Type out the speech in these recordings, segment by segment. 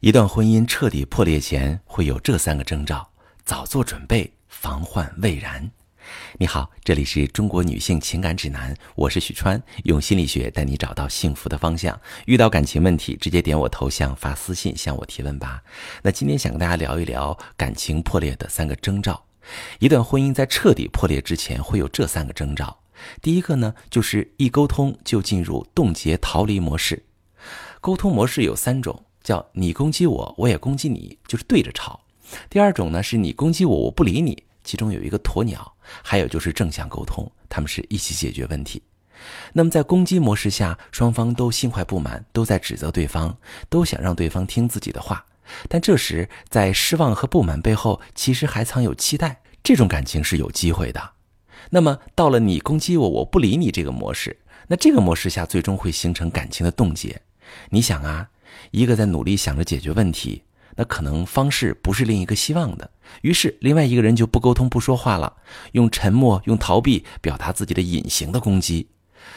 一段婚姻彻底破裂前会有这三个征兆，早做准备，防患未然。你好，这里是中国女性情感指南，我是许川，用心理学带你找到幸福的方向。遇到感情问题，直接点我头像发私信向我提问吧。那今天想跟大家聊一聊感情破裂的三个征兆。一段婚姻在彻底破裂之前会有这三个征兆。第一个呢，就是一沟通就进入冻结逃离模式。沟通模式有三种。叫你攻击我，我也攻击你，就是对着吵。第二种呢，是你攻击我，我不理你，其中有一个鸵鸟。还有就是正向沟通，他们是一起解决问题。那么在攻击模式下，双方都心怀不满，都在指责对方，都想让对方听自己的话。但这时在失望和不满背后，其实还藏有期待，这种感情是有机会的。那么到了你攻击我，我不理你这个模式，那这个模式下最终会形成感情的冻结。你想啊。一个在努力想着解决问题，那可能方式不是另一个希望的，于是另外一个人就不沟通不说话了，用沉默用逃避表达自己的隐形的攻击，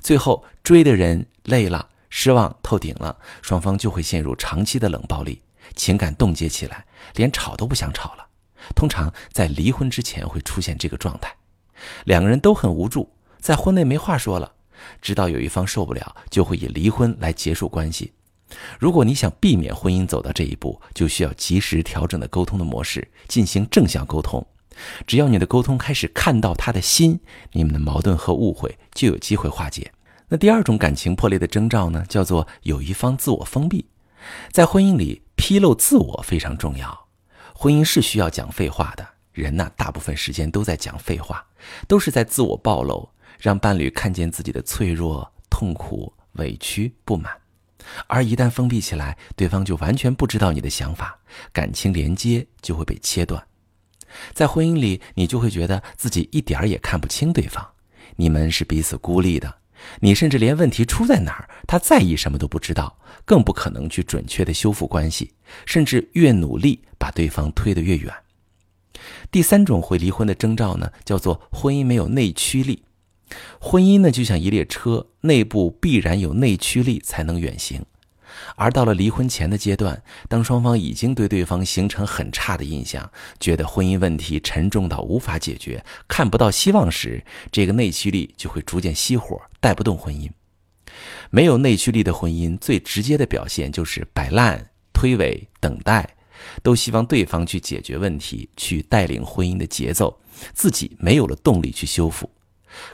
最后追的人累了失望透顶了，双方就会陷入长期的冷暴力，情感冻结起来，连吵都不想吵了。通常在离婚之前会出现这个状态，两个人都很无助，在婚内没话说了，直到有一方受不了，就会以离婚来结束关系。如果你想避免婚姻走到这一步，就需要及时调整的沟通的模式，进行正向沟通。只要你的沟通开始看到他的心，你们的矛盾和误会就有机会化解。那第二种感情破裂的征兆呢，叫做有一方自我封闭。在婚姻里，披露自我非常重要。婚姻是需要讲废话的，人呢，大部分时间都在讲废话，都是在自我暴露，让伴侣看见自己的脆弱、痛苦、委屈、不满。而一旦封闭起来，对方就完全不知道你的想法，感情连接就会被切断。在婚姻里，你就会觉得自己一点儿也看不清对方，你们是彼此孤立的，你甚至连问题出在哪儿，他在意什么都不知道，更不可能去准确的修复关系，甚至越努力把对方推得越远。第三种会离婚的征兆呢，叫做婚姻没有内驱力。婚姻呢，就像一列车，内部必然有内驱力才能远行。而到了离婚前的阶段，当双方已经对对方形成很差的印象，觉得婚姻问题沉重到无法解决，看不到希望时，这个内驱力就会逐渐熄火，带不动婚姻。没有内驱力的婚姻，最直接的表现就是摆烂、推诿、等待，都希望对方去解决问题，去带领婚姻的节奏，自己没有了动力去修复。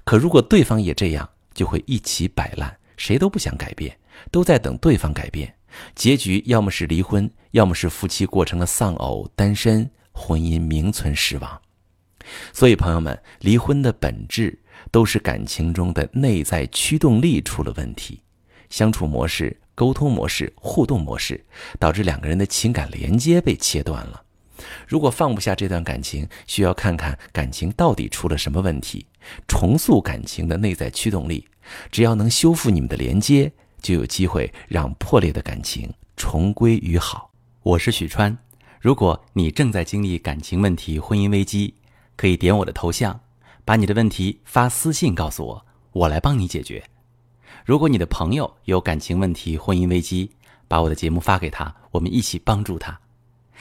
可如果对方也这样，就会一起摆烂，谁都不想改变，都在等对方改变。结局要么是离婚，要么是夫妻过成了丧偶、单身，婚姻名存实亡。所以，朋友们，离婚的本质都是感情中的内在驱动力出了问题，相处模式、沟通模式、互动模式，导致两个人的情感连接被切断了。如果放不下这段感情，需要看看感情到底出了什么问题，重塑感情的内在驱动力。只要能修复你们的连接，就有机会让破裂的感情重归于好。我是许川，如果你正在经历感情问题、婚姻危机，可以点我的头像，把你的问题发私信告诉我，我来帮你解决。如果你的朋友有感情问题、婚姻危机，把我的节目发给他，我们一起帮助他。